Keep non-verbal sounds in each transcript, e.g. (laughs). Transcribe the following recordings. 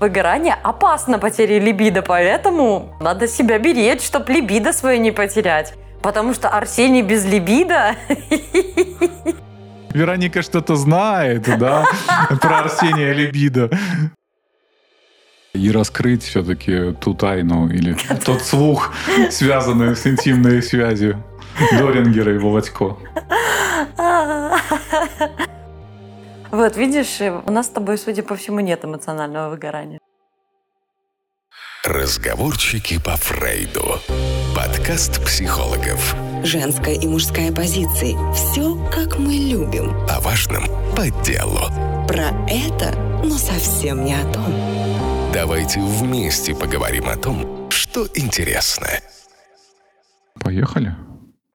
Выгорание опасно потеря либидо, поэтому надо себя беречь, чтобы либидо свое не потерять. Потому что Арсений без либидо... (laughs) Вероника что-то знает, да, (laughs) про Арсения либидо. И раскрыть все-таки ту тайну или тот слух, связанный с интимной связью Дорингера и Володько. (laughs) Вот, видишь, у нас с тобой, судя по всему, нет эмоционального выгорания. Разговорчики по Фрейду. Подкаст психологов. Женская и мужская позиции. Все, как мы любим. О важном по делу. Про это, но совсем не о том. Давайте вместе поговорим о том, что интересно. Поехали.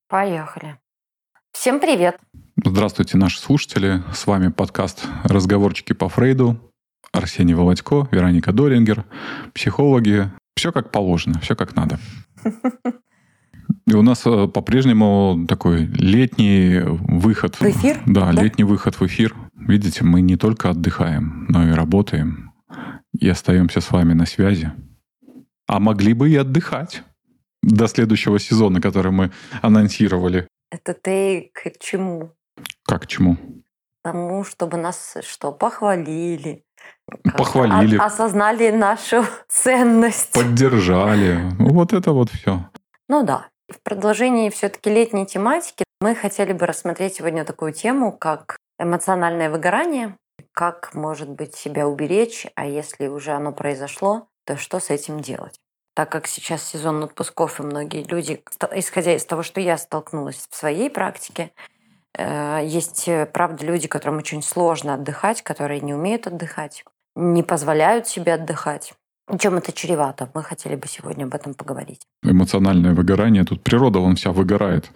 Поехали. Всем привет. Здравствуйте, наши слушатели. С вами подкаст «Разговорчики по Фрейду». Арсений Володько, Вероника Дорингер, психологи. Все как положено, все как надо. (laughs) И у нас э, по-прежнему такой летний выход. В эфир? Да, да, летний выход в эфир. Видите, мы не только отдыхаем, но и работаем. И остаемся с вами на связи. А могли бы и отдыхать до следующего сезона, который мы анонсировали. Это ты к чему? Как чему? Тому, чтобы нас что, похвалили. Похвалили. Осознали нашу (laughs) ценность. Поддержали. Ну, вот это вот все. Ну да. В продолжении все-таки летней тематики мы хотели бы рассмотреть сегодня такую тему, как эмоциональное выгорание, как, может быть, себя уберечь, а если уже оно произошло, то что с этим делать? Так как сейчас сезон отпусков, и многие люди, исходя из того, что я столкнулась в своей практике, есть, э, правда, люди, которым очень сложно отдыхать, которые не умеют отдыхать, не позволяют себе отдыхать. Чем это чревато? Мы хотели бы сегодня об этом поговорить. Эмоциональное выгорание. Тут природа, он вся выгорает.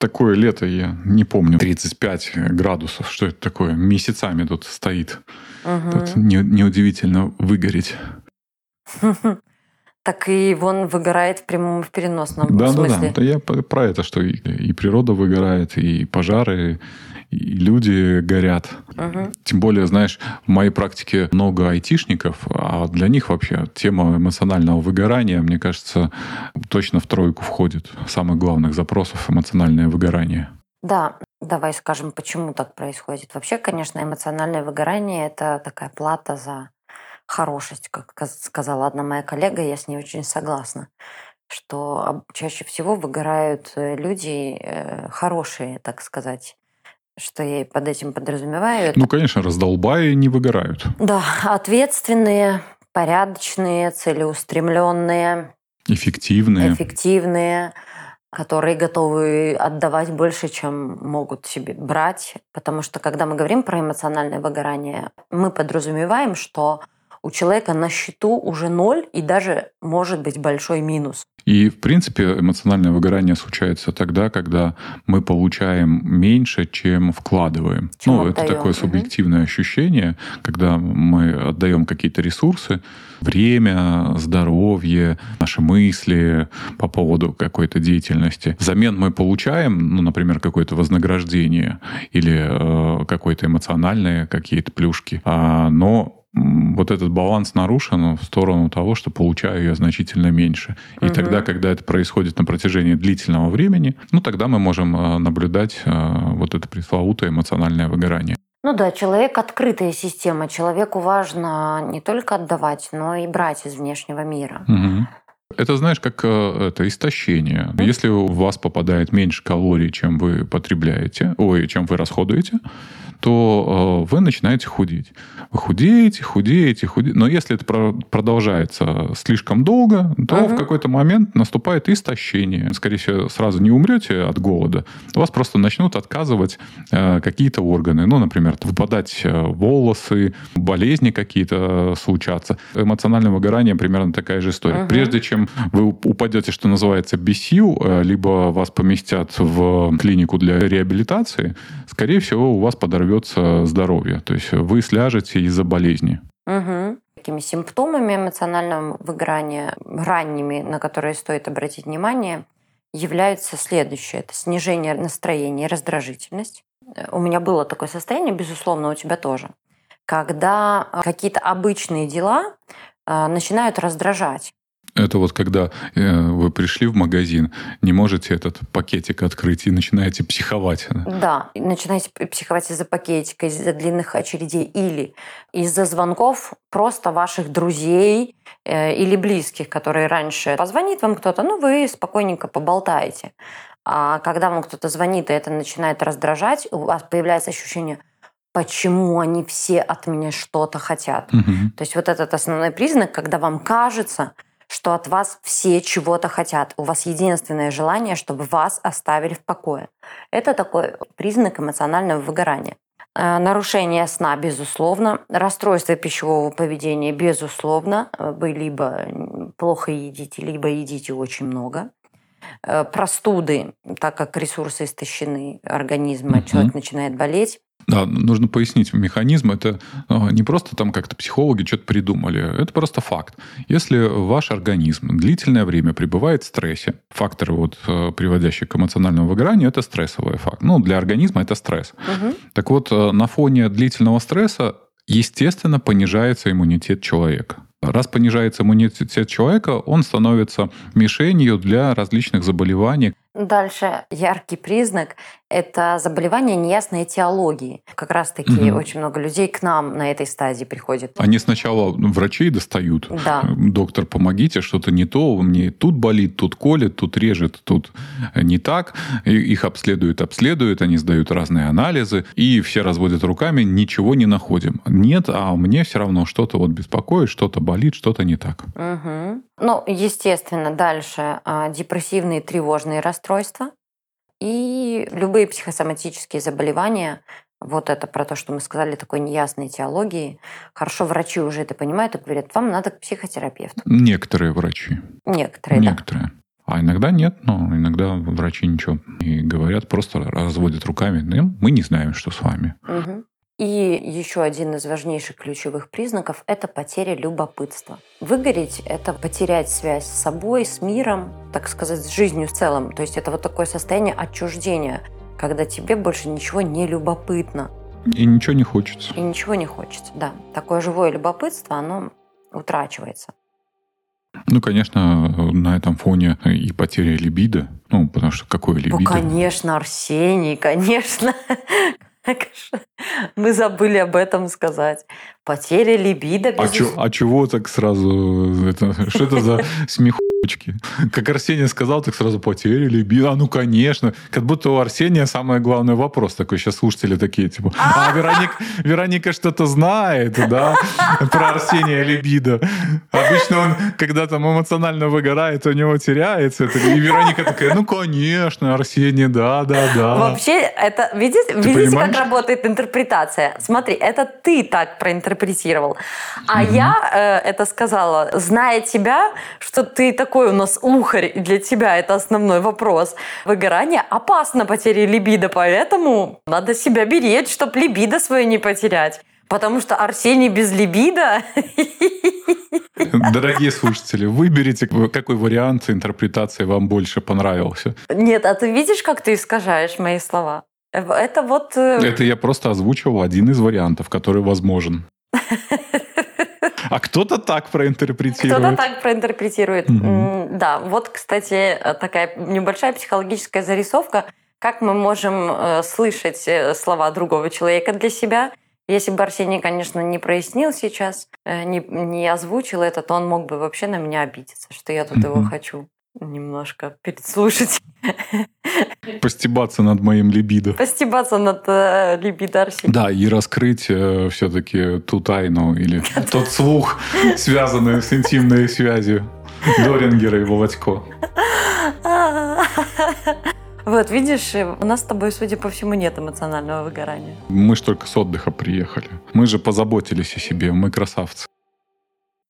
Такое лето, я не помню, 35 градусов. Что это такое? Месяцами тут стоит. Угу. Тут не, неудивительно выгореть. (laughs) Так и вон выгорает в прямом в переносном да, смысле. Да, да, да. Я про это, что и, и природа выгорает, и пожары, и люди горят. Угу. Тем более, знаешь, в моей практике много айтишников, а для них вообще тема эмоционального выгорания, мне кажется, точно в тройку входит. Самых главных запросов эмоциональное выгорание. Да, давай скажем, почему так происходит. Вообще, конечно, эмоциональное выгорание – это такая плата за хорошесть, как сказала одна моя коллега, я с ней очень согласна что чаще всего выгорают э, люди э, хорошие, так сказать, что я под этим подразумеваю. Ну, конечно, раздолбаи не выгорают. Да, ответственные, порядочные, целеустремленные. Эффективные. Эффективные, которые готовы отдавать больше, чем могут себе брать. Потому что, когда мы говорим про эмоциональное выгорание, мы подразумеваем, что у человека на счету уже ноль и даже может быть большой минус. И, в принципе, эмоциональное выгорание случается тогда, когда мы получаем меньше, чем вкладываем. Чем ну, отдаем. это такое субъективное угу. ощущение, когда мы отдаем какие-то ресурсы, время, здоровье, наши мысли по поводу какой-то деятельности. Взамен мы получаем, ну, например, какое-то вознаграждение или э, какое-то эмоциональные какие-то плюшки, а, но вот этот баланс нарушен в сторону того, что получаю я значительно меньше. И угу. тогда, когда это происходит на протяжении длительного времени, ну тогда мы можем э, наблюдать э, вот это пресловутое эмоциональное выгорание. Ну да, человек открытая система. Человеку важно не только отдавать, но и брать из внешнего мира. Угу. Это, знаешь, как э, это истощение. Если у вас попадает меньше калорий, чем вы потребляете, ой, чем вы расходуете, то э, вы начинаете худеть. Вы худеете, худеете, худеете. Но если это продолжается слишком долго, то uh-huh. в какой-то момент наступает истощение. Скорее всего, сразу не умрете от голода. У вас просто начнут отказывать э, какие-то органы. Ну, например, выпадать э, волосы, болезни какие-то случаться. Эмоциональное выгорание примерно такая же история. Uh-huh. Прежде чем вы упадете, что называется, без сил, либо вас поместят в клинику для реабилитации, скорее всего, у вас подорвется здоровье. То есть вы сляжете из-за болезни. Угу. Такими симптомами эмоционального выгорания, ранними, на которые стоит обратить внимание, является следующее. Это снижение настроения и раздражительность. У меня было такое состояние, безусловно, у тебя тоже. когда какие-то обычные дела начинают раздражать. Это вот когда э, вы пришли в магазин, не можете этот пакетик открыть и начинаете психовать. Да, начинаете психовать из-за пакетика, из-за длинных очередей или из-за звонков просто ваших друзей э, или близких, которые раньше позвонит вам кто-то, ну вы спокойненько поболтаете. А когда вам кто-то звонит, и это начинает раздражать, у вас появляется ощущение, почему они все от меня что-то хотят. Угу. То есть вот этот основной признак, когда вам кажется, что от вас все чего-то хотят. У вас единственное желание, чтобы вас оставили в покое. Это такой признак эмоционального выгорания. Э, нарушение сна, безусловно. Расстройство пищевого поведения, безусловно. Вы либо плохо едите, либо едите очень много. Э, простуды, так как ресурсы истощены организма, угу. человек начинает болеть. Да, нужно пояснить механизм. Это а, не просто там как-то психологи что-то придумали. Это просто факт. Если ваш организм длительное время пребывает в стрессе, факторы, вот, э, приводящие к эмоциональному выгоранию, это стрессовый факт. Ну, для организма это стресс. Угу. Так вот, э, на фоне длительного стресса, естественно, понижается иммунитет человека. Раз понижается иммунитет человека, он становится мишенью для различных заболеваний. Дальше яркий признак – это заболевание неясной этиологии. Как раз-таки угу. очень много людей к нам на этой стадии приходят. Они сначала врачей достают. Да. Доктор, помогите, что-то не то, мне тут болит, тут колет, тут режет, тут не так. И их обследуют, обследуют, они сдают разные анализы, и все разводят руками, ничего не находим. Нет, а мне все равно что-то вот беспокоит, что-то болит, что-то не так. Угу. Ну, естественно, дальше а, депрессивные тревожные расстройства и любые психосоматические заболевания. Вот это про то, что мы сказали, такой неясной теологии. Хорошо, врачи уже это понимают и говорят, вам надо к психотерапевту. Некоторые врачи. Некоторые, Некоторые. Да. А иногда нет, но иногда врачи ничего и говорят, просто разводят руками. «Ну, мы не знаем, что с вами. Угу. И еще один из важнейших ключевых признаков – это потеря любопытства. Выгореть – это потерять связь с собой, с миром, так сказать, с жизнью в целом. То есть это вот такое состояние отчуждения, когда тебе больше ничего не любопытно. И ничего не хочется. И ничего не хочется, да. Такое живое любопытство, оно утрачивается. Ну, конечно, на этом фоне и потеря либидо. Ну, потому что какое либидо? Ну, конечно, Арсений, конечно. Мы забыли об этом сказать. Потеря либидо. А, чё, а чего так сразу? Это, что это за (laughs) смех Очки. Как Арсений сказал, так сразу потеряли. А ну, конечно. Как будто у Арсения самый главный вопрос такой. Сейчас слушатели такие, типа, а, Вероника, Вероника что-то знает, да, про Арсения либидо. Обычно он, когда там эмоционально выгорает, у него теряется. И Вероника такая, ну, конечно, Арсений, да, да, да. Вообще, это, видите, видите как работает интерпретация? Смотри, это ты так проинтерпретировал. А угу. я э, это сказала, зная тебя, что ты такой у нас ухарь для тебя, это основной вопрос. Выгорание опасно потери либидо, поэтому надо себя беречь, чтобы либидо свое не потерять. Потому что Арсений без либидо... (laughs) Дорогие слушатели, выберите, какой вариант интерпретации вам больше понравился. Нет, а ты видишь, как ты искажаешь мои слова? Это вот... Э, это я просто озвучивал один из вариантов, который возможен. А кто-то так проинтерпретирует. Кто-то так проинтерпретирует. Угу. Да, вот, кстати, такая небольшая психологическая зарисовка, как мы можем э, слышать э, слова другого человека для себя. Если бы Арсений, конечно, не прояснил сейчас, э, не, не озвучил это, то он мог бы вообще на меня обидеться, что я тут его хочу немножко переслушать. (laughs) Постебаться над моим либидо. Постебаться над э, либидо Арсения. Да, и раскрыть э, все-таки ту тайну или тот слух, связанный с интимной связью Дорингера и Володько. (laughs) Вот, видишь, у нас с тобой, судя по всему, нет эмоционального выгорания. Мы же только с отдыха приехали. Мы же позаботились о себе, мы красавцы.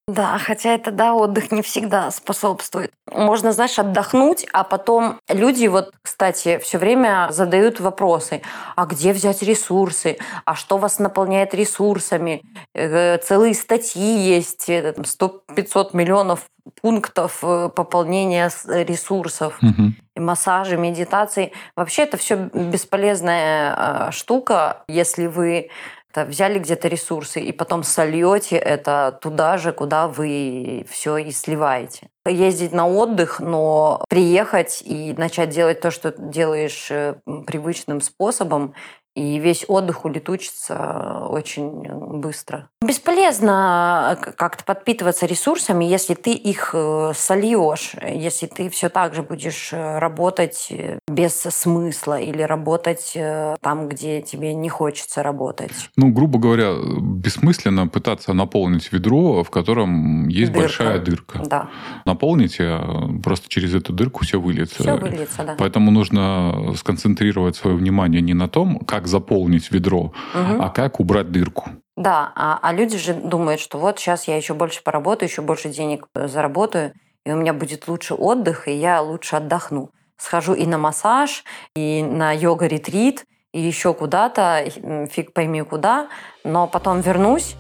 Да, хотя это, да, отдых не всегда способствует. Можно, знаешь, отдохнуть, а потом люди, вот, кстати, все время задают вопросы. А где взять ресурсы? А что вас наполняет ресурсами? Э, целые статьи есть, 100-500 э, миллионов пунктов э, пополнения ресурсов, угу. массажи, медитации. Вообще это все бесполезная штука, если вы это взяли где-то ресурсы и потом сольете это туда же, куда вы все и сливаете. Ездить на отдых, но приехать и начать делать то, что делаешь э, привычным способом, и весь отдых улетучится очень быстро. Бесполезно э, как-то подпитываться ресурсами, если ты их э, сольешь, если ты все так же будешь э, работать без смысла или работать там, где тебе не хочется работать. Ну, грубо говоря, бессмысленно пытаться наполнить ведро, в котором есть дырка. большая дырка. Да. Наполните, просто через эту дырку все выльется. Все выльется, да. Поэтому нужно сконцентрировать свое внимание не на том, как заполнить ведро, угу. а как убрать дырку. Да, а, а люди же думают, что вот сейчас я еще больше поработаю, еще больше денег э, заработаю, и у меня будет лучше отдых, и я лучше отдохну. Схожу и на массаж, и на йога-ретрит, и еще куда-то, фиг пойми куда, но потом вернусь,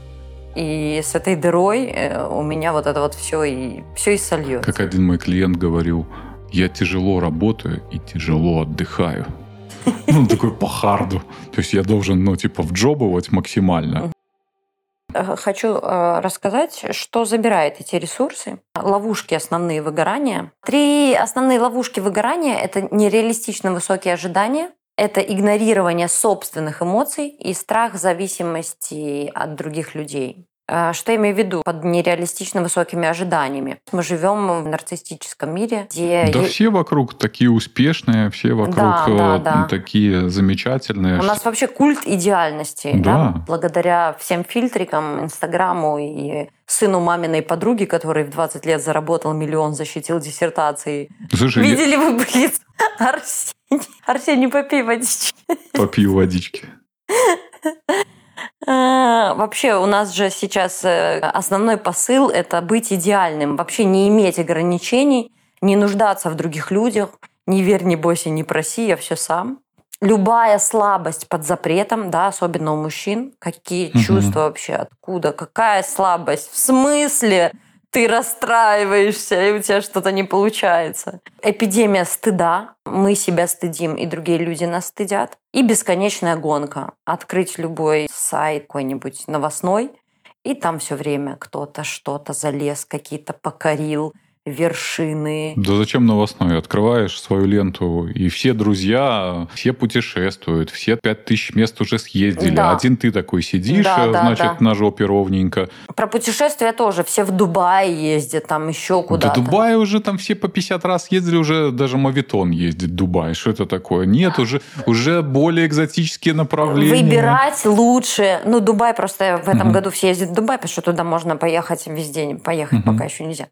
и с этой дырой э, у меня вот это вот все и все и сольется. Как один мой клиент говорил, я тяжело работаю и тяжело отдыхаю. (laughs) Ну, такой по харду. То есть я должен, ну, типа, вджобывать максимально. Э, хочу э, рассказать, что забирает эти ресурсы. Ловушки основные выгорания. Три основные ловушки выгорания – это нереалистично высокие ожидания, это игнорирование собственных эмоций и страх зависимости от других людей. А, что я имею в виду под нереалистично высокими ожиданиями? Мы живем в нарциссическом мире, где... Да все вокруг такие успешные, все вокруг да, да, э, да. такие замечательные. У нас вообще культ идеальности. Да. Да? Благодаря всем фильтрикам, Инстаграму и сыну маминой подруги, который в 20 лет заработал миллион, защитил диссертации. Слушай, Видели я... вы, блин, (laughs) Арсений? Арсений, попей водички. Попью водички. (laughs) А, вообще у нас же сейчас э, основной посыл – это быть идеальным, вообще не иметь ограничений, не нуждаться в других людях, не верь, не бойся, не проси, я все сам. Любая слабость под запретом, да, особенно у мужчин, какие угу. чувства вообще, откуда, какая слабость, в смысле? Ты расстраиваешься, и у тебя что-то не получается. Эпидемия стыда. Мы себя стыдим, и другие люди нас стыдят. И бесконечная гонка. Открыть любой сайт какой-нибудь новостной, и там все время кто-то что-то залез, какие-то покорил – вершины. Да зачем новостной? Открываешь свою ленту, и все друзья, все путешествуют, все пять тысяч мест уже съездили. Да. Один ты такой сидишь, да, да, значит, да. на жопе ровненько. Про путешествия тоже. Все в Дубай ездят, там еще куда-то. Да Дубай уже там все по 50 раз ездили, уже даже Мавитон ездит в Дубай. Что это такое? Нет, уже, уже более экзотические направления. Выбирать лучше. Ну, Дубай просто в этом угу. году все ездят в Дубай, потому что туда можно поехать весь день. Поехать угу. пока еще нельзя.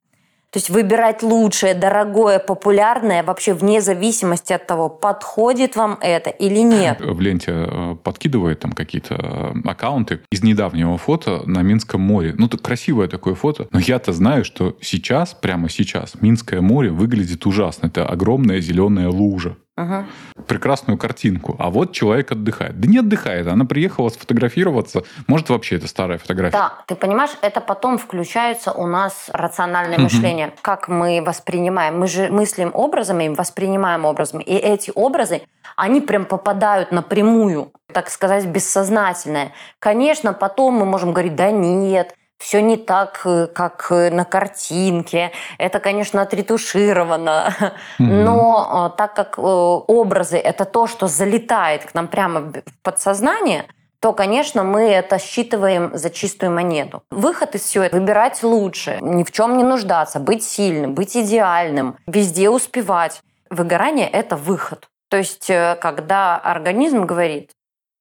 То есть выбирать лучшее, дорогое, популярное вообще вне зависимости от того, подходит вам это или нет. В ленте э, подкидывает там какие-то э, аккаунты из недавнего фото на Минском море. Ну, это красивое такое фото. Но я-то знаю, что сейчас, прямо сейчас, Минское море выглядит ужасно. Это огромная зеленая лужа ага. прекрасную картинку. А вот человек отдыхает. Да не отдыхает, она приехала сфотографироваться. Может, вообще это старая фотография. Да, ты понимаешь, это потом включается у нас рациональное угу. мышление. Как мы воспринимаем. Мы же мыслим образами, воспринимаем образами. И эти образы, они прям попадают напрямую, так сказать, бессознательное. Конечно, потом мы можем говорить, да нет, все не так, э, как э, на картинке. Это, конечно, отретушировано. Mm-hmm. Но э, так как образы – это то, что залетает к нам прямо в подсознание, то, конечно, мы это считываем за чистую монету. Выход из всего – выбирать лучше, ни в чем не нуждаться, быть сильным, быть идеальным, везде успевать. Выгорание – это выход. То есть, когда организм говорит,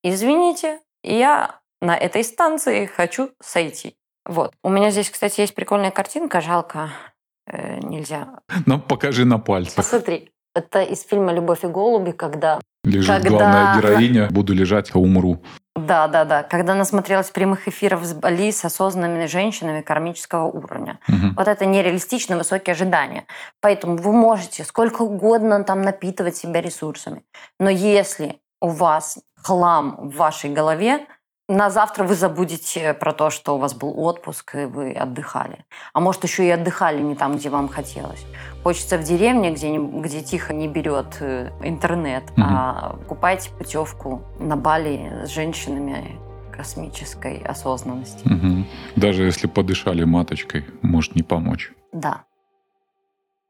извините, я на этой станции хочу сойти. Вот. У меня здесь, кстати, есть прикольная картинка, жалко, э, нельзя. Ну, покажи на пальцах. Посмотри, это из фильма «Любовь и голуби», когда... Лежит когда... главная героиня, буду лежать, а умру. Да, да, да. Когда насмотрелась прямых эфиров с Бали с осознанными женщинами кармического уровня. Угу. Вот это нереалистично высокие ожидания. Поэтому вы можете сколько угодно там напитывать себя ресурсами. Но если у вас хлам в вашей голове, на завтра вы забудете про то, что у вас был отпуск, и вы отдыхали. А может, еще и отдыхали не там, где вам хотелось. Хочется в деревне, где, где тихо не берет э, интернет, угу. а купайте путевку на Бали с женщинами, космической осознанности. Угу. Даже если подышали маточкой, может не помочь. Да.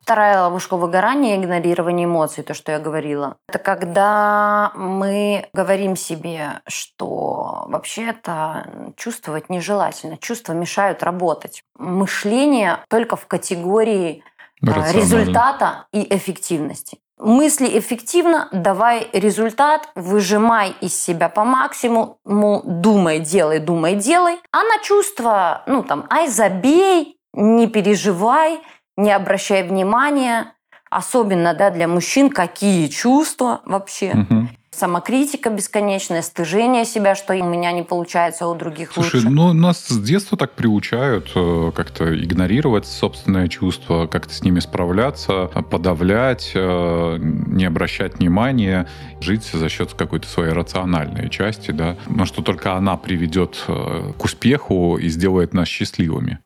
Вторая ловушка выгорания – игнорирование эмоций, то, что я говорила. Это когда мы говорим себе, что вообще-то чувствовать нежелательно, чувства мешают работать. Мышление только в категории а, результата и эффективности. Мысли эффективно, давай результат, выжимай из себя по максимуму, думай, делай, думай, делай. А на чувства, ну там, ай, забей, не переживай, не обращай внимания, особенно да, для мужчин, какие чувства вообще. Угу. Самокритика бесконечная, стыжение себя, что у меня не получается, а у других Слушай, лучше. ну нас с детства так приучают э, как-то игнорировать собственные чувства, как-то с ними справляться, подавлять, э, не обращать внимания, жить за счет какой-то своей рациональной части, да, но что только она приведет э, к успеху и сделает нас счастливыми.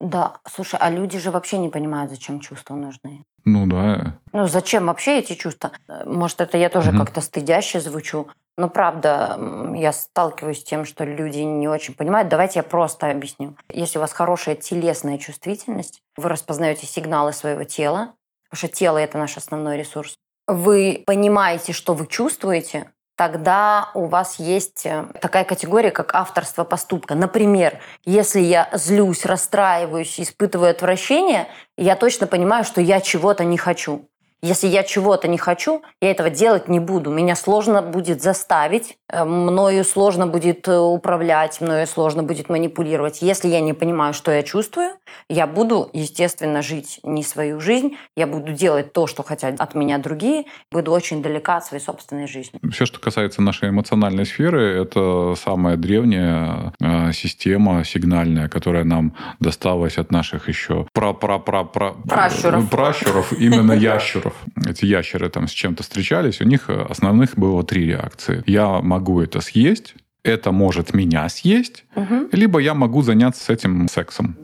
Да, слушай, а люди же вообще не понимают, зачем чувства нужны. Ну да. Ну зачем вообще эти чувства? Может, это я тоже угу. как-то стыдяще звучу. Но правда, я сталкиваюсь с тем, что люди не очень понимают. Давайте я просто объясню. Если у вас хорошая телесная чувствительность, вы распознаете сигналы своего тела, потому что тело – это наш основной ресурс. Вы понимаете, что вы чувствуете, тогда у вас есть э, такая категория, как авторство поступка. Например, если я злюсь, расстраиваюсь, испытываю отвращение, я точно понимаю, что я чего-то не хочу. Если я чего-то не хочу, я этого делать не буду. Меня сложно будет заставить, э, мною сложно будет э, управлять, мною сложно будет манипулировать. Если я не понимаю, что я чувствую, я буду, естественно, жить не свою жизнь, я буду делать то, что хотят от меня другие, буду очень далека от своей собственной жизни. Все, что касается нашей эмоциональной сферы, это самая древняя э, система сигнальная, которая нам досталась от наших еще пра пра пра пра пращуров. пращуров именно (laughs) ящеров ящеров. Эти ящеры там с чем-то встречались, у них основных было три реакции. Я могу это съесть, это может меня съесть, угу. либо я могу заняться этим сексом.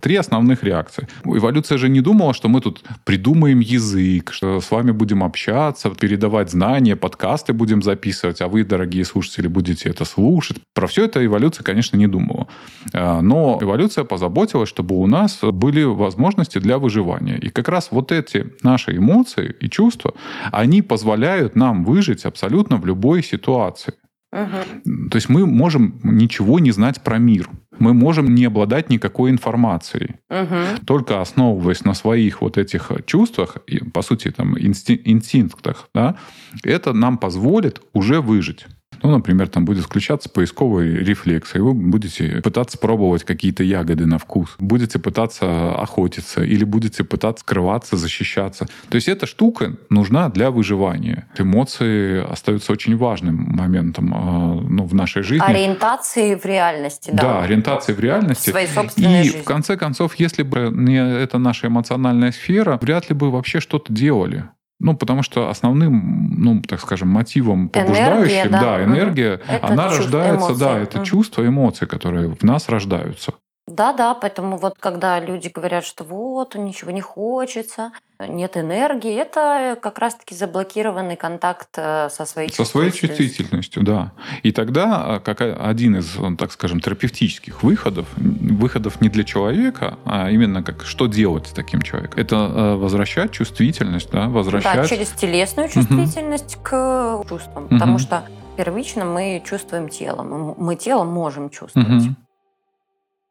Три основных реакции. Эволюция же не думала, что мы тут придумаем язык, что с вами будем общаться, передавать знания, подкасты будем записывать, а вы, дорогие слушатели, будете это слушать. Про все это эволюция, конечно, не думала. А, но эволюция позаботилась, чтобы у нас были возможности для выживания. И как раз вот эти наши эмоции и чувства, они позволяют нам выжить абсолютно в любой ситуации. Угу. То есть мы можем ничего не знать про мир. Мы можем не обладать никакой информацией. Угу. Только основываясь на своих вот этих чувствах, по сути, там, инстинктах, да, это нам позволит уже выжить. Ну, например, там будет включаться поисковый рефлекс, и вы будете пытаться пробовать какие-то ягоды на вкус, будете пытаться охотиться или будете пытаться скрываться, защищаться. То есть эта штука нужна для выживания. Эмоции остаются очень важным моментом а, ну, в нашей жизни. Ориентации в реальности, да. Да, ориентации в реальности. В своей собственной и жизни. в конце концов, если бы не эта наша эмоциональная сфера, вряд ли бы вообще что-то делали. Ну, потому что основным, ну, так скажем, мотивом побуждающим, энергия, да, да энергия, это она рождается, эмоции. да, это угу. чувства, эмоции, которые в нас рождаются. Да, да, поэтому вот когда люди говорят, что вот, ничего не хочется, нет энергии, это как раз-таки заблокированный контакт э, со своей Со своей чувствительностью, да. И тогда э, как один из, так скажем, терапевтических выходов, выходов не для человека, а именно как что делать с таким человеком, это э, возвращать чувствительность, да, возвращать... Да, через телесную чувствительность угу. к чувствам, угу. потому что первично мы чувствуем телом, мы телом можем чувствовать. Угу.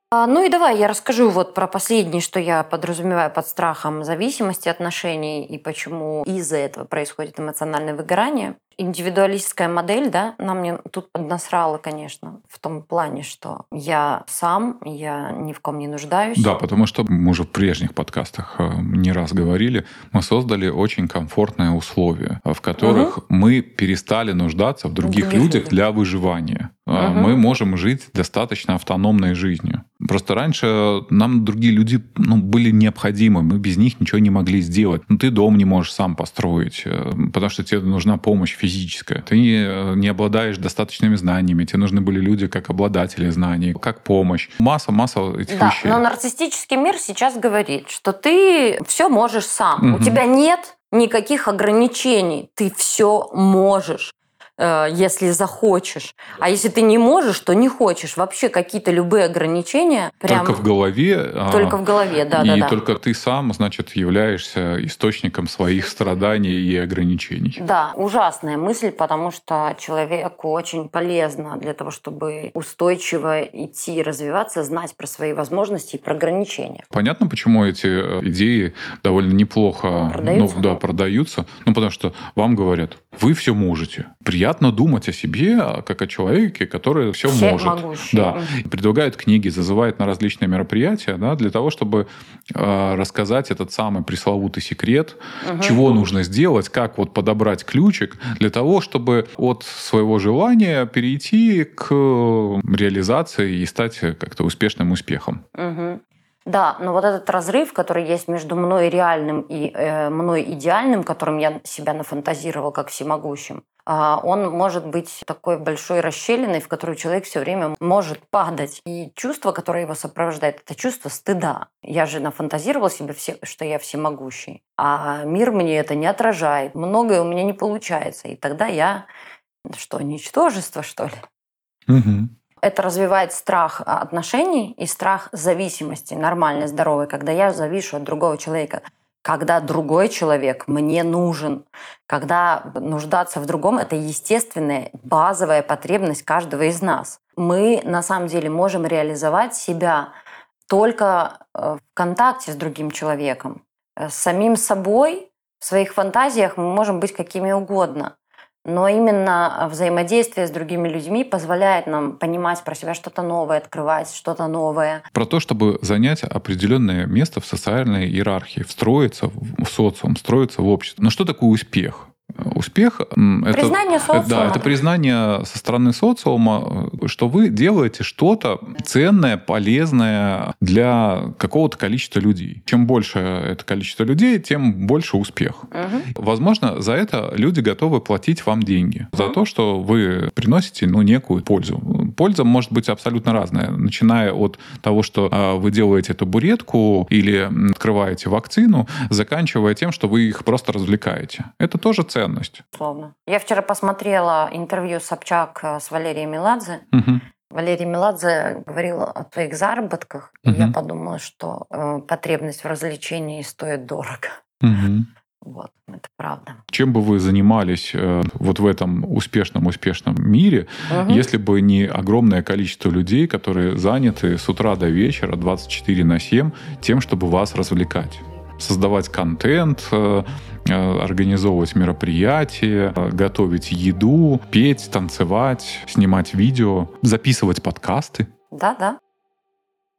А, ну и давай я расскажу вот про последнее, что я подразумеваю под страхом зависимости отношений и почему из-за этого происходит эмоциональное выгорание индивидуалистская модель, да, она мне тут поднасрала, конечно, в том плане, что я сам, я ни в ком не нуждаюсь. Да, потому что мы уже в прежних подкастах э, не раз говорили, мы создали очень комфортные условия, в которых угу. мы перестали нуждаться в других, других людях людей. для выживания. Угу. Мы можем жить достаточно автономной жизнью. Просто раньше нам другие люди ну, были необходимы, мы без них ничего не могли сделать. Ну, ты дом не можешь сам построить, э, потому что тебе нужна помощь физическое. Ты не, э, не обладаешь достаточными знаниями, тебе нужны были люди как обладатели знаний, как помощь. Масса, масса этих да, вещей. Но нарциссический мир сейчас говорит, что ты все можешь сам. Угу. У тебя нет никаких ограничений. Ты все можешь. Э, если захочешь. А если ты не можешь, то не хочешь. Вообще какие-то любые ограничения. Прям... Только в голове. Только в голове, да, и да. И только ты сам, значит, являешься источником своих страданий и ограничений. Да, ужасная мысль, потому что человеку очень полезно для того, чтобы устойчиво идти развиваться, знать про свои возможности и про ограничения. Понятно, почему эти э, идеи довольно неплохо продаются. Ну, да, продаются. Ну, потому что вам говорят, вы все можете. Приятно думать о себе, а как о человеке, который все, все может. Могущие. Да. Предлагают книги, зазывает на различные мероприятия, да, для того, чтобы э, рассказать этот самый пресловутый секрет, угу. чего нужно сделать, как вот подобрать ключик для того, чтобы от своего желания перейти к реализации и стать как-то успешным успехом. Угу. Да, но вот этот разрыв, который есть между мной реальным и э, мной идеальным, которым я себя нафантазировал как всемогущим, э, он может быть такой большой расщелиной, в которую человек все время может падать. И чувство, которое его сопровождает, это чувство стыда. Я же нафантазировал себе, все, что я всемогущий, а мир мне это не отражает. Многое у меня не получается. И тогда я что, ничтожество, что ли? Угу. Это развивает страх отношений и страх зависимости, нормальной, здоровой, когда я завишу от другого человека. Когда другой человек мне нужен, когда нуждаться в другом – это естественная базовая потребность каждого из нас. Мы на самом деле можем реализовать себя только э, в контакте с другим человеком. С самим собой в своих фантазиях мы можем быть какими угодно но именно взаимодействие с другими людьми позволяет нам понимать про себя что-то новое, открывать что-то новое. Про то, чтобы занять определенное место в социальной иерархии, встроиться в социум, встроиться в общество. Но что такое успех? Успех признание это, социума. Да, это признание со стороны социума, что вы делаете что-то ценное, полезное для какого-то количества людей. Чем больше это количество людей, тем больше успех. Угу. Возможно, за это люди готовы платить вам деньги. За то, что вы приносите ну, некую пользу. Польза может быть абсолютно разная. Начиная от того, что а, вы делаете табуретку или открываете вакцину, заканчивая тем, что вы их просто развлекаете. Это тоже ценно ценность. Словно. Я вчера посмотрела интервью Собчак э, с Валерией Меладзе. Угу. Валерий Меладзе говорил о твоих заработках, угу. и я подумала, что э, потребность в развлечении стоит дорого. Угу. Вот, это правда. Чем бы вы занимались э, вот в этом успешном-успешном мире, угу. если бы не огромное количество людей, которые заняты с утра до вечера 24 на 7 тем, чтобы вас развлекать? Создавать контент, Э, организовывать мероприятия, э, готовить еду, петь, танцевать, снимать видео, записывать подкасты. Да, да.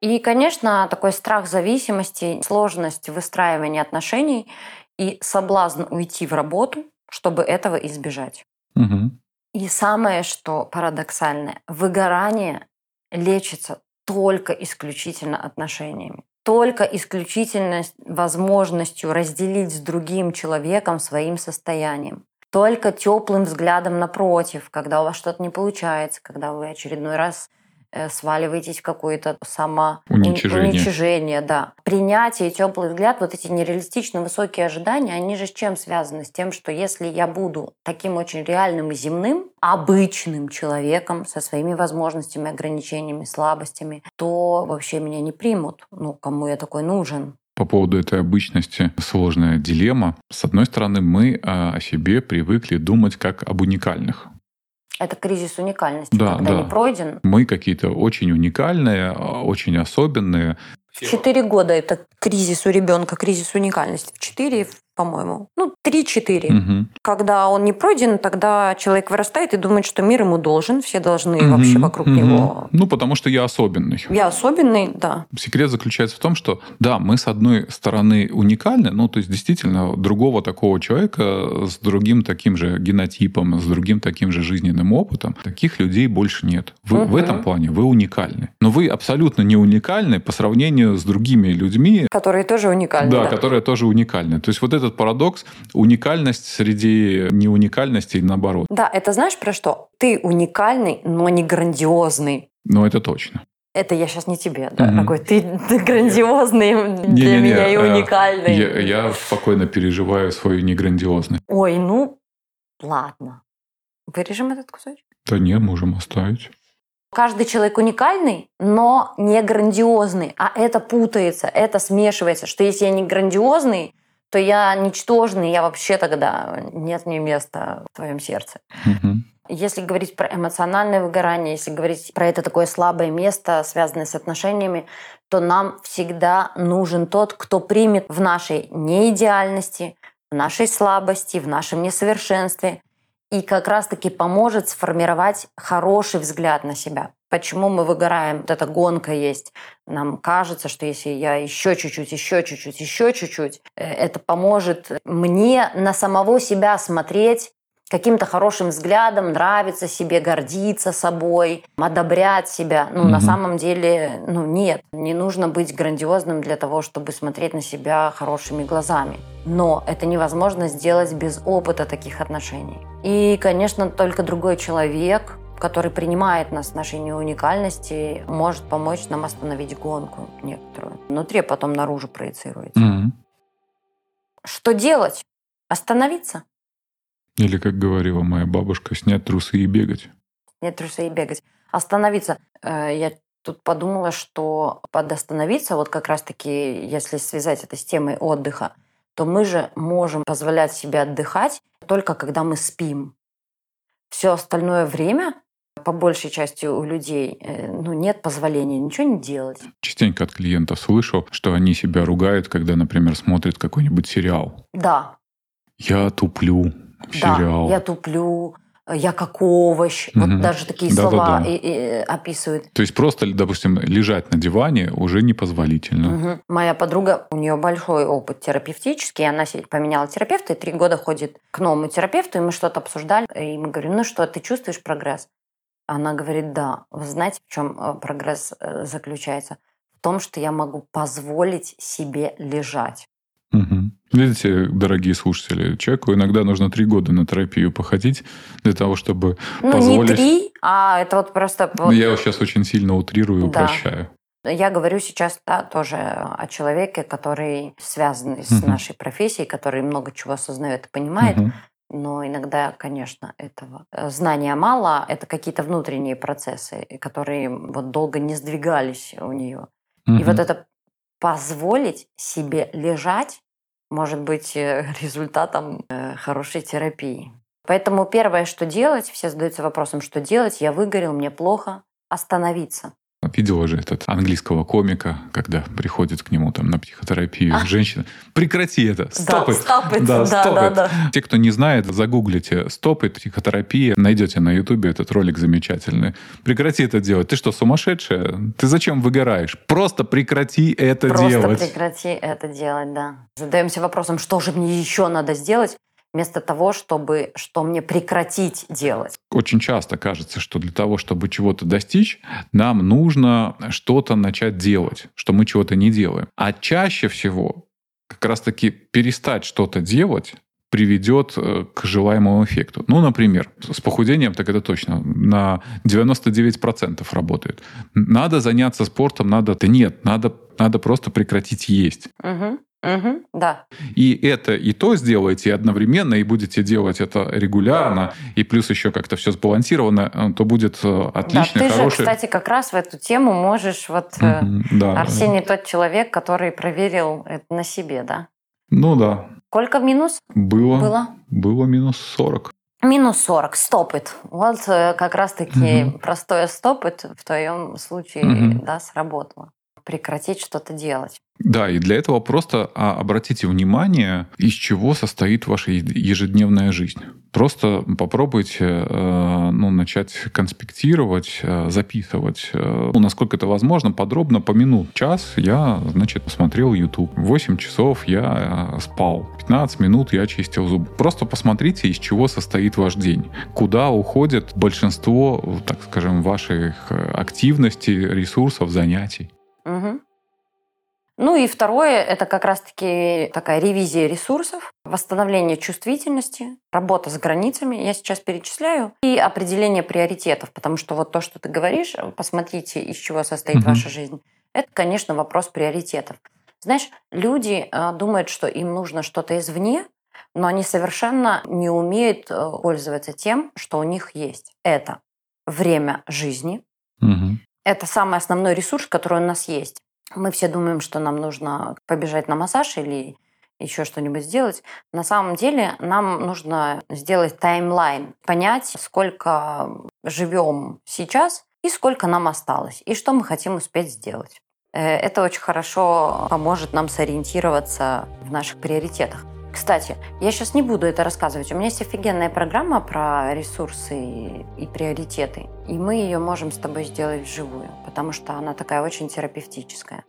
И, конечно, такой страх зависимости, сложность выстраивания отношений и соблазн уйти в работу, чтобы этого избежать. Угу. И самое, что парадоксальное, выгорание лечится только исключительно отношениями только исключительно возможностью разделить с другим человеком своим состоянием. Только теплым взглядом напротив, когда у вас что-то не получается, когда вы очередной раз сваливаетесь в какое-то самоуничижение. Уничижение, да. Принятие, теплый взгляд, вот эти нереалистично высокие ожидания, они же с чем связаны? С тем, что если я буду таким очень реальным и земным, обычным человеком со своими возможностями, ограничениями, слабостями, то вообще меня не примут. Ну, кому я такой нужен? по поводу этой обычности сложная дилемма. С одной стороны, мы а, о себе привыкли думать как об уникальных. Это кризис уникальности, да, когда да. не пройден. Мы какие-то очень уникальные, очень особенные. В четыре года это кризис у ребенка, кризис уникальности. В четыре, по-моему. Ну, 3-4. Угу. Когда он не пройден, тогда человек вырастает и думает, что мир ему должен, все должны угу. вообще вокруг угу. него. Ну, потому что я особенный. Я особенный, да. Секрет заключается в том, что, да, мы с одной стороны уникальны, ну, то есть действительно другого такого человека с другим таким же генотипом, с другим таким же жизненным опытом, таких людей больше нет. Вы угу. в этом плане вы уникальны. Но вы абсолютно не уникальны по сравнению с другими людьми. Которые тоже уникальны. Да, да. которые тоже уникальны. То есть вот это этот парадокс, уникальность среди неуникальности и наоборот. Да, это знаешь про что? Ты уникальный, но не грандиозный. Ну, это точно. Это я сейчас не тебе, да, угу. такой, ты, ты грандиозный для не, не, меня не, и э, уникальный. Я, я спокойно переживаю свою неграндиозность. Ой, ну, ладно. Вырежем этот кусочек? Да не, можем оставить. Каждый человек уникальный, но не грандиозный. А это путается, это смешивается, что если я не грандиозный, то я ничтожный, я вообще тогда нет мне места в твоем сердце. Угу. Если говорить про эмоциональное выгорание, если говорить про это такое слабое место, связанное с отношениями, то нам всегда нужен тот, кто примет в нашей неидеальности, в нашей слабости, в нашем несовершенстве и как раз-таки поможет сформировать хороший взгляд на себя. Почему мы выгораем? Вот эта гонка есть. Нам кажется, что если я еще чуть-чуть, еще чуть-чуть, еще чуть-чуть, э, это поможет мне на самого себя смотреть каким-то хорошим взглядом, нравиться себе, гордиться собой, одобрять себя. Ну, mm на самом деле, ну, нет. Не нужно быть грандиозным для того, чтобы смотреть на себя хорошими глазами. Но это невозможно сделать без опыта таких отношений. И, конечно, только другой человек, который принимает нас в нашей неуникальности, может помочь нам остановить гонку некоторую. Внутри, а потом наружу проецируется. mm Что делать? Остановиться? Или, как говорила моя бабушка, снять трусы и бегать. Снять трусы и бегать. Остановиться. Э, я тут подумала, что под остановиться, вот как раз-таки, если связать это с темой отдыха, то мы же можем позволять себе отдыхать только когда мы спим. Все остальное время по большей части у людей э, ну, нет позволения ничего не делать. Частенько от клиентов слышал, что они себя ругают, когда, например, смотрят какой-нибудь сериал. Да. Я туплю, сериал. Да, я туплю, я как овощ. Угу. Вот даже такие да, слова да, да. И, и описывают. То есть просто, допустим, лежать на диване уже непозволительно. Угу. Моя подруга, у нее большой опыт терапевтический, она поменяла терапевта и три года ходит к новому терапевту, и мы что-то обсуждали, и мы говорим, ну что, ты чувствуешь прогресс? Она говорит, да. Вы знаете, в чем э, прогресс э, заключается? В том, что я могу позволить себе лежать. Угу. Видите, дорогие слушатели, человеку иногда нужно три года на терапию походить для того, чтобы ну, позволить... не три, а это вот просто... Вот... Я сейчас очень сильно утрирую и да. упрощаю. Я говорю сейчас да, тоже о человеке, который связан с угу. нашей профессией, который много чего осознает и понимает. Угу. Но иногда, конечно, этого э, знания мало. Это какие-то внутренние процессы, которые вот долго не сдвигались у нее. Угу. И вот это позволить себе лежать может быть э, (laughs) результатом э, хорошей терапии. Поэтому первое, что делать, все задаются вопросом, что делать, я выгорел, мне плохо, остановиться. Видела же этот английского комика, когда приходит к нему там на психотерапию а. женщина. Прекрати это, стоп да, it. Да, да, да, да. Те, кто не знает, загуглите стоп it, психотерапия, найдете на ютубе этот ролик замечательный. Прекрати это делать. Ты что, сумасшедшая? Ты зачем выгораешь? Просто прекрати это Просто делать. Просто прекрати это делать, да. Задаемся вопросом, что же мне еще надо сделать, вместо того, чтобы что мне прекратить делать. Очень часто кажется, что для того, чтобы чего-то достичь, нам нужно что-то начать делать, что мы чего-то не делаем. А чаще всего как раз-таки перестать что-то делать приведет э, к желаемому эффекту. Ну, например, с похудением, так это точно, на 99% работает. Надо заняться спортом, надо... Да нет, надо, надо просто прекратить есть. Угу. Угу, да. И это и то сделаете одновременно, и будете делать это регулярно, и плюс еще как-то все сбалансировано, э, то будет э, отлично, да, ты хороший... же, кстати, как раз в эту тему можешь... Вот угу, да, Арсений да. тот человек, который проверил это на себе, да? Ну да. Сколько минус? Было. Было? Было минус 40. Минус 40, стопит. Вот как раз-таки угу. простое стопит в твоем случае угу. да, сработало. Прекратить что-то делать. Да, и для этого просто а, обратите внимание, из чего состоит ваша ежедневная жизнь. Просто попробуйте э, ну, начать конспектировать, э, записывать. Э, ну, насколько это возможно, подробно, по минут. Час я, значит, посмотрел YouTube. 8 часов я спал. 15 минут я чистил зубы. Просто посмотрите, из чего состоит ваш день. Куда уходит большинство, так скажем, ваших активностей, ресурсов, занятий. Угу. Ну и второе – это как раз-таки такая ревизия ресурсов, восстановление чувствительности, работа с границами, я сейчас перечисляю, и определение приоритетов, потому что вот то, что ты говоришь, посмотрите, из чего состоит угу. ваша жизнь, это, конечно, вопрос приоритетов. Знаешь, люди э, думают, что им нужно что-то извне, но они совершенно не умеют э, пользоваться тем, что у них есть. Это время жизни. Мгм. Это самый основной ресурс, который у нас есть. Мы все думаем, что нам нужно побежать на массаж или еще что-нибудь сделать. На самом деле нам нужно сделать таймлайн, понять, сколько живем сейчас и сколько нам осталось, и что мы хотим успеть сделать. Э, Это очень хорошо поможет нам сориентироваться в наших приоритетах. Кстати, я сейчас не буду это рассказывать. У меня есть офигенная программа про ресурсы и, и приоритеты. И мы ее можем с тобой сделать вживую, потому что она такая очень терапевтическая.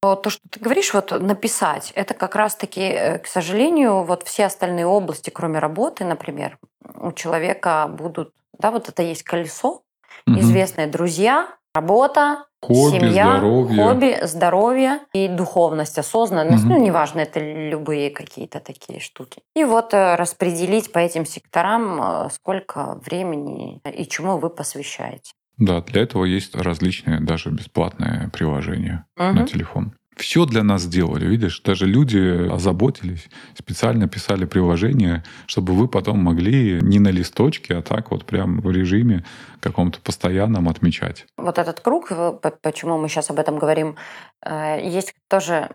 Вот То, что ты говоришь, вот написать, это как раз-таки, э, к сожалению, вот все остальные области, кроме работы, например, у человека будут, да, вот это есть колесо, известные друзья, работа, Хобби, семья, здоровье. хобби, здоровье и духовность, осознанность. Мгм. Ну, неважно, это любые какие-то такие штуки. И вот э, распределить по этим секторам, э, сколько времени и чему вы посвящаете. Да, для этого есть различные даже бесплатные приложения Мгм. на телефон. Все для нас сделали, видишь, даже люди озаботились, специально писали приложение, чтобы вы потом могли не на листочке, а так вот прям в режиме каком-то постоянном отмечать. Вот этот круг, э, почему мы сейчас об этом говорим, э, есть тоже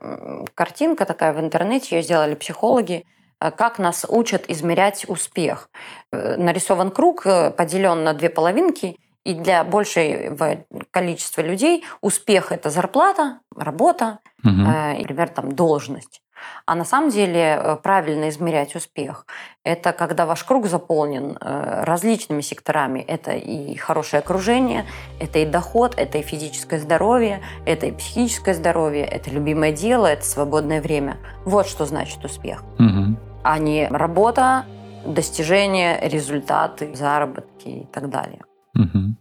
картинка такая в интернете, ее сделали психологи, э, как нас учат измерять успех. Нарисован круг, поделен на две половинки, и для большего количества людей успех – это зарплата, работа, Мгм. э, например, там должность. А на самом деле э, правильно измерять успех – это когда ваш круг заполнен э, различными секторами. Это и хорошее окружение, это и доход, это и физическое здоровье, это и психическое здоровье, это любимое дело, это свободное время. Вот что значит успех. Мгм. А не работа, достижения, результаты, заработки и так далее. Мгм.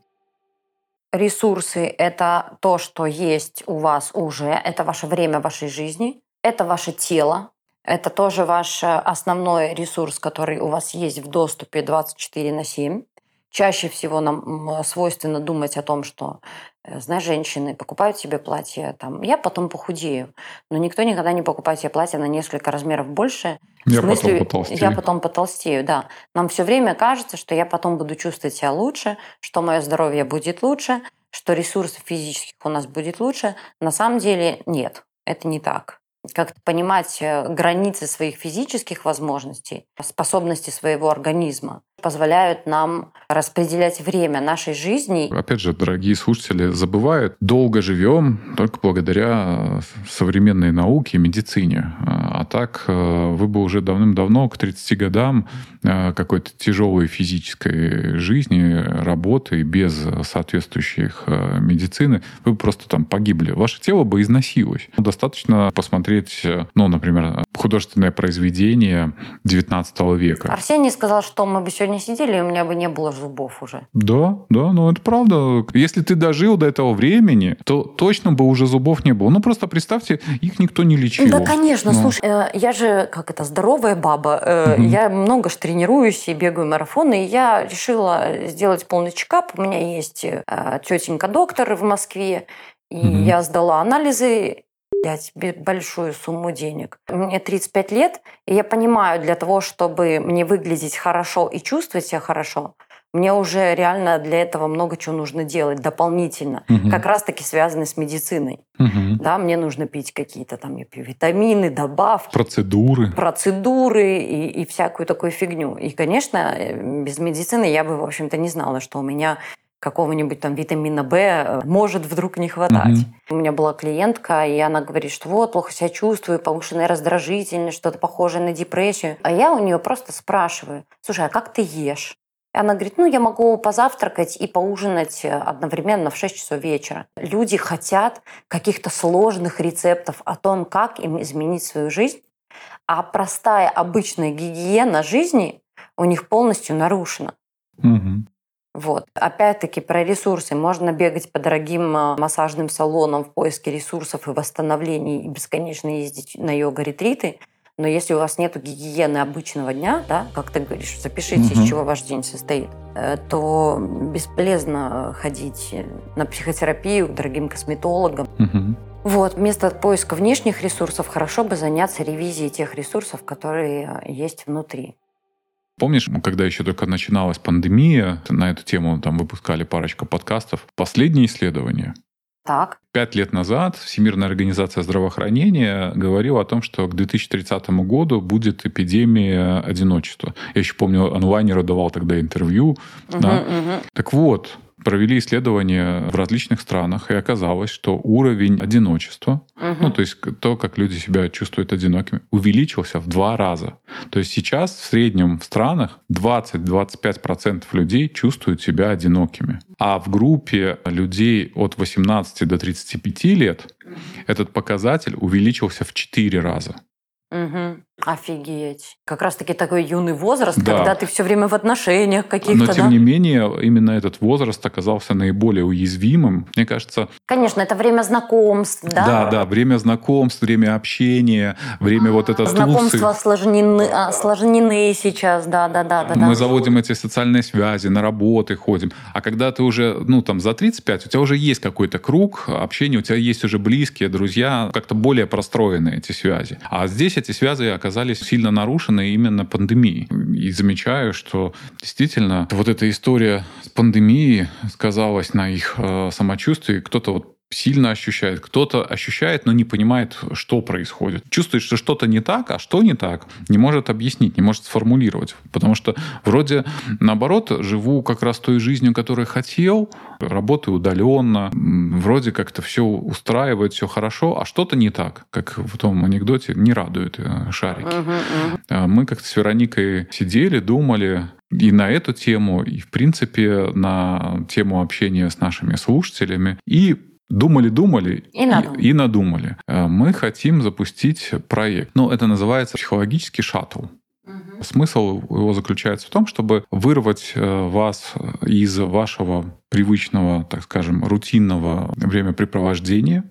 Ресурсы – это то, что есть у вас уже, это ваше время вашей жизни, это ваше тело, это тоже ваш э, основной ресурс, который у вас есть в доступе 24 на 7. Чаще всего нам свойственно думать о том, что, знаешь, женщины покупают себе платье, там, я потом похудею, но никто никогда не покупает себе платье на несколько размеров больше, в Я смысле, потом потолстею. Я потом потолстею, да. Нам все время кажется, что я потом буду чувствовать себя лучше, что мое здоровье будет лучше, что ресурсов физических у нас будет лучше. На самом деле нет, это не так. Как-то понимать э, границы своих физических возможностей, способности своего организма позволяют нам распределять время нашей жизни. Опять же, дорогие слушатели, забывают, долго живем только благодаря э, современной науке и медицине. А а так э, вы бы уже давным-давно, к 30 годам, э, какой-то тяжелой физической жизни, работы без соответствующих э, медицины, вы бы просто там погибли. Ваше тело бы износилось. Достаточно посмотреть, э, ну, например, художественное произведение 19 века. Арсений сказал, что мы бы сегодня сидели, и у меня бы не было зубов уже. Да, да, ну это правда. Если ты дожил до этого времени, то точно бы уже зубов не было. Ну просто представьте, их никто не лечил. Да, конечно, Ну. слушай, э, я же, как это, здоровая баба. э, Мгм. Я много ж тренируюсь и бегаю марафоны, и я решила сделать полный чекап. У меня есть э, тетенька-доктор в Москве, и Мгм. я сдала анализы, бе- большую сумму денег. Мне 35 лет, и я понимаю, для того, чтобы мне выглядеть хорошо и чувствовать себя хорошо, мне уже реально для этого много чего нужно делать дополнительно, Мгм. как раз-таки связанные с медициной. Мгм. Да, мне нужно пить какие-то там, я пью витамины, добавки, Процедуры. процедуры и, и всякую такую фигню. И, конечно, э, без медицины я бы, в общем-то, не знала, что у меня какого-нибудь там витамина В э, может вдруг не хватать. Мгм. У меня была клиентка, и она говорит, что вот, плохо себя чувствую, повышенная раздражительность, что-то похожее на депрессию. А я у нее просто спрашиваю, слушай, а как ты ешь? Она говорит, ну, я могу позавтракать и поужинать э, одновременно в 6 часов вечера. Люди хотят каких-то сложных рецептов о том, как им изменить свою жизнь, а простая обычная гигиена жизни у них полностью нарушена. Мгм. Вот. Опять-таки про ресурсы. Можно бегать по дорогим э, массажным салонам в поиске ресурсов и восстановлений и бесконечно ездить на йога-ретриты. Но если у вас нет гигиены обычного дня, да, как ты говоришь, запишите, Мгм. из чего ваш день состоит, э, то бесполезно ходить на психотерапию к дорогим косметологам. Мгм. Вот, вместо поиска внешних ресурсов хорошо бы заняться ревизией тех ресурсов, которые есть внутри. Помнишь, когда еще только начиналась пандемия, на эту тему там выпускали парочку подкастов. Последнее исследование. Так. Пять лет назад Всемирная организация здравоохранения говорила о том, что к 2030 году будет эпидемия одиночества. Я еще помню, онлайнеру давал тогда интервью. Угу, да. угу. Так вот, провели исследования в различных странах, и оказалось, что уровень одиночества, Угу. ну, то есть то, как люди себя чувствуют одинокими, увеличился в два раза. То есть сейчас в среднем в странах 20-25% людей чувствуют себя одинокими. А в группе людей от 18 до 35 лет этот показатель увеличился в 4 раза. Угу. Офигеть. Как раз-таки такой юный возраст, Да. когда ты все время в отношениях Но каких-то, тем да? не менее, именно этот возраст оказался наиболее уязвимым. Мне кажется, Конечно, это время знакомств, да? Да, да, время знакомств, время общения, время вот это Знакомства тусы. сложнены, а, сложнены сейчас, да, да, да, да. Мы да. заводим эти социальные связи, на работы ходим. А когда ты уже, ну, там, за 35, у тебя уже есть какой-то круг общения, у тебя есть уже близкие, друзья, как-то более простроены эти связи. А здесь эти связи оказались сильно нарушены именно пандемией. И замечаю, что действительно вот эта история с пандемией сказалась на их э, самочувствии. Кто-то вот сильно ощущает, кто-то ощущает, но не понимает, что происходит. Чувствует, что что-то не так, а что не так, не может объяснить, не может сформулировать. Потому что вроде наоборот живу как раз той жизнью, которую хотел, работаю удаленно, вроде как-то все устраивает, все хорошо, а что-то не так, как в том анекдоте не радует э, шарики. Мгм. А Мы как-то с Вероникой сидели, думали и на эту тему, и, в принципе, на тему общения с нашими слушателями. И думали-думали И надумали. и надумали. Э, Мы хотим запустить проект. Ну, это называется психологический шаттл. Смысл его заключается в том, чтобы вырвать э, вас из вашего привычного, так скажем, рутинного времяпрепровождения,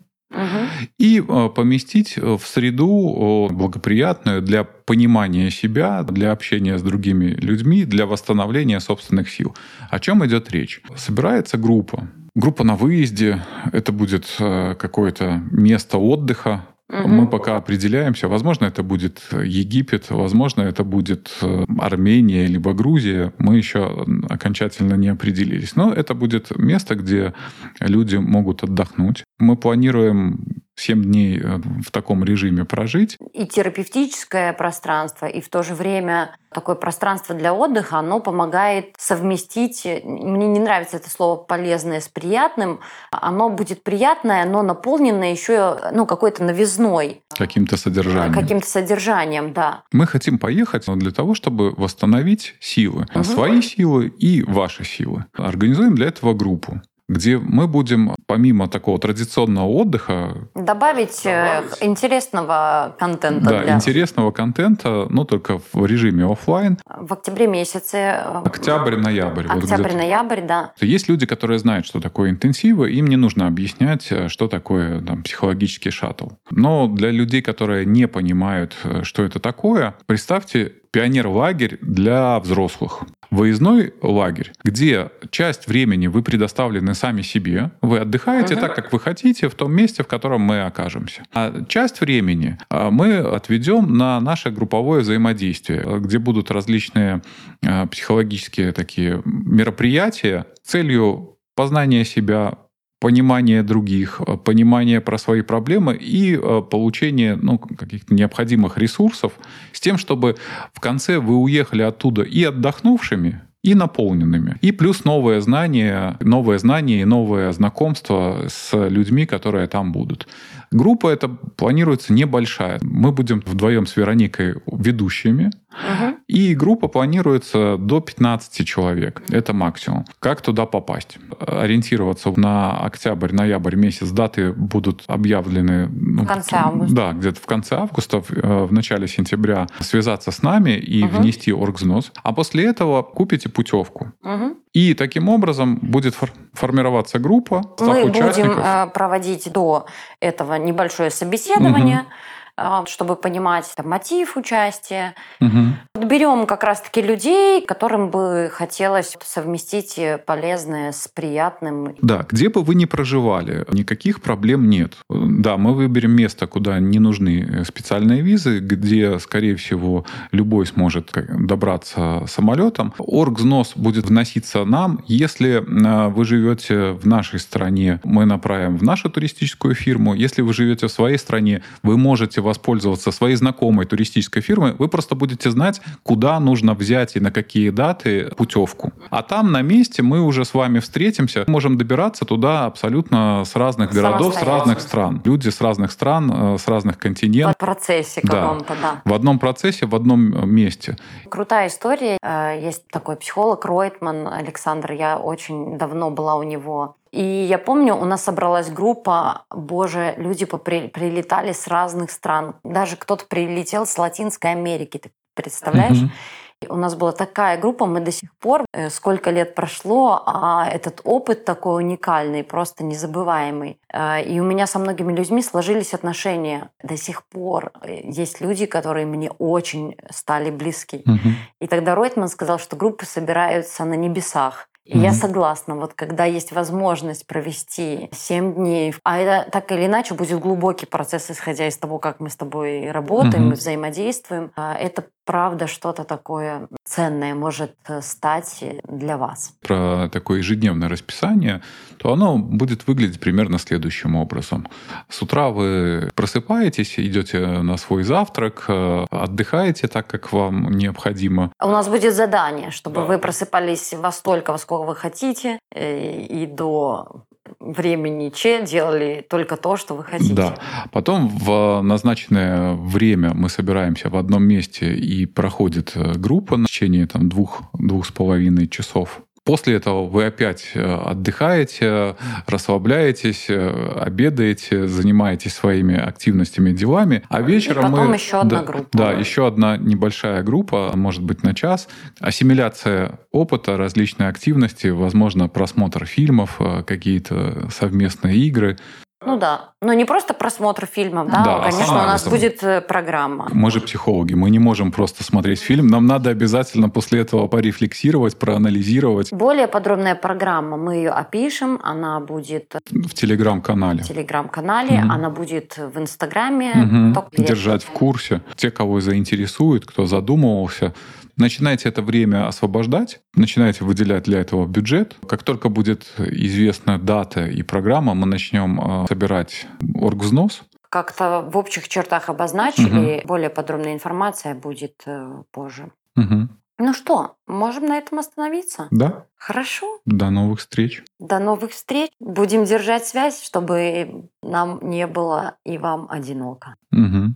и э, поместить в среду благоприятную для понимания себя, для общения с другими людьми, для восстановления собственных сил. О чем идет речь? Собирается группа. Группа на выезде, это будет э, какое-то место отдыха, Мгм. мы пока определяемся. Возможно, это будет Египет, возможно, это будет э, Армения либо Грузия. Мы еще окончательно не определились. Но это будет место, где люди могут отдохнуть. Мы планируем 7 дней э, в таком режиме прожить. И терапевтическое пространство, и в то же время такое пространство для отдыха, оно помогает совместить, мне не нравится это слово полезное с приятным, оно будет приятное, но наполненное еще ну, какой-то новизной, каким-то содержанием. каким-то содержанием, да. Мы хотим поехать для того, чтобы восстановить силы. Мгм. Свои силы и ваши силы. Организуем для этого группу где мы будем, помимо такого традиционного отдыха, Добавить, э, интересного контента да, для... интересного контента, но только в режиме офлайн, В октябре месяце, э, октябрь-ноябрь. вот октябрь-ноябрь, да. Есть люди, которые знают, что такое интенсивы, им не нужно объяснять, э, что такое там, психологический шаттл. Но для людей, которые не понимают, что это такое, представьте пионер-лагерь для взрослых. Выездной лагерь, где часть времени вы предоставлены сами себе, вы отдыхаете так, как вы хотите, в том месте, в котором мы окажемся. А часть времени а, мы отведем на наше групповое взаимодействие, где будут различные э, психологические такие мероприятия с целью познания себя, понимания других, э, понимания про свои проблемы и э, получения ну, каких-то необходимых ресурсов с тем, чтобы в конце вы уехали оттуда и отдохнувшими, и наполненными. И плюс новое знание, новое знание и новое знакомство с людьми, которые там будут. Группа эта планируется небольшая. Мы будем вдвоем с Вероникой ведущими. Мгм. И группа планируется до 15 человек. Это максимум. Как туда попасть? Ориентироваться на октябрь-ноябрь месяц. Даты будут объявлены... ну, В конце августа. Да, где-то в конце августа, в, э, в начале сентября связаться с нами и Мгм. внести оргвзнос. А после этого купите путевку. Мгм. И таким образом будет фор- формироваться группа, Мы будем э, проводить до этого небольшое собеседование. а, чтобы понимать там, мотив участия. Угу. Берем как раз-таки людей, которым бы хотелось совместить полезное с приятным. Да, где бы вы ни проживали, никаких проблем нет. Да, мы выберем место, куда не нужны специальные визы, где, скорее всего, любой сможет добраться самолетом. Оргзнос будет вноситься нам. Если а, вы живете в нашей стране, мы направим в нашу туристическую фирму. Если вы живете в своей стране, вы можете воспользоваться своей знакомой туристической фирмой. Вы просто будете знать, куда нужно взять и на какие даты путевку. А там на месте мы уже с вами встретимся. Можем добираться туда абсолютно с разных городов, с разных стран. Люди с разных стран, э, с разных континентов. В процессе каком-то, да. В одном процессе, в одном месте. Крутая история. Э, есть такой психолог Ройтман Александр. Я очень давно была у него и я помню, у нас собралась группа, боже, люди попри, прилетали с разных стран. Даже кто-то прилетел с Латинской Америки, ты представляешь? Mm-hmm. У нас была такая группа, мы до сих пор, э, сколько лет прошло, а этот опыт такой уникальный, просто незабываемый. Э, и у меня со многими людьми сложились отношения до сих пор. Есть люди, которые мне очень стали близки. Mm-hmm. И тогда Ройтман сказал, что группы собираются на небесах. И mm-hmm. я согласна, вот когда есть возможность провести 7 дней, а это так или иначе будет глубокий процесс, исходя из того, как мы с тобой работаем mm-hmm. взаимодействуем, а, это правда что-то такое ценное может э, стать для вас. Про такое ежедневное расписание, то оно будет выглядеть примерно следующим образом. С утра вы просыпаетесь, идете на свой завтрак, э, отдыхаете так, как вам необходимо. У нас будет задание, чтобы да. вы просыпались во столько, во сколько вы хотите, э, и до времени Че делали только то, что вы хотите. Да. Потом в назначенное время мы собираемся в одном месте и проходит э, группа на течение там, двух, двух с половиной часов. После этого вы опять э, отдыхаете, расслабляетесь, э, обедаете, занимаетесь своими активностями, делами, а вечером и потом мы... еще одна да, группа. Да, еще одна небольшая группа, может быть, на час. Ассимиляция опыта, различные активности, возможно, просмотр фильмов, э, какие-то совместные игры. Ну да. Но не просто просмотр фильмов, да, да конечно, у нас будет э, программа. Мы же психологи, мы не можем просто смотреть фильм, нам надо обязательно после этого порефлексировать, проанализировать. Более подробная программа, мы ее опишем, она будет... В телеграм-канале. В телеграм-канале, угу. она будет в Инстаграме. Угу. Держать в курсе. Те, кого заинтересует, кто задумывался, начинаете это время освобождать, начинаете выделять для этого бюджет. Как только будет известна дата и программа, мы начнем э, собирать оргвзнос. Как-то в общих чертах обозначили, угу. более подробная информация будет э, позже. Угу. Ну что, можем на этом остановиться? Да. Хорошо. До новых встреч. До новых встреч. Будем держать связь, чтобы нам не было и вам одиноко. Угу.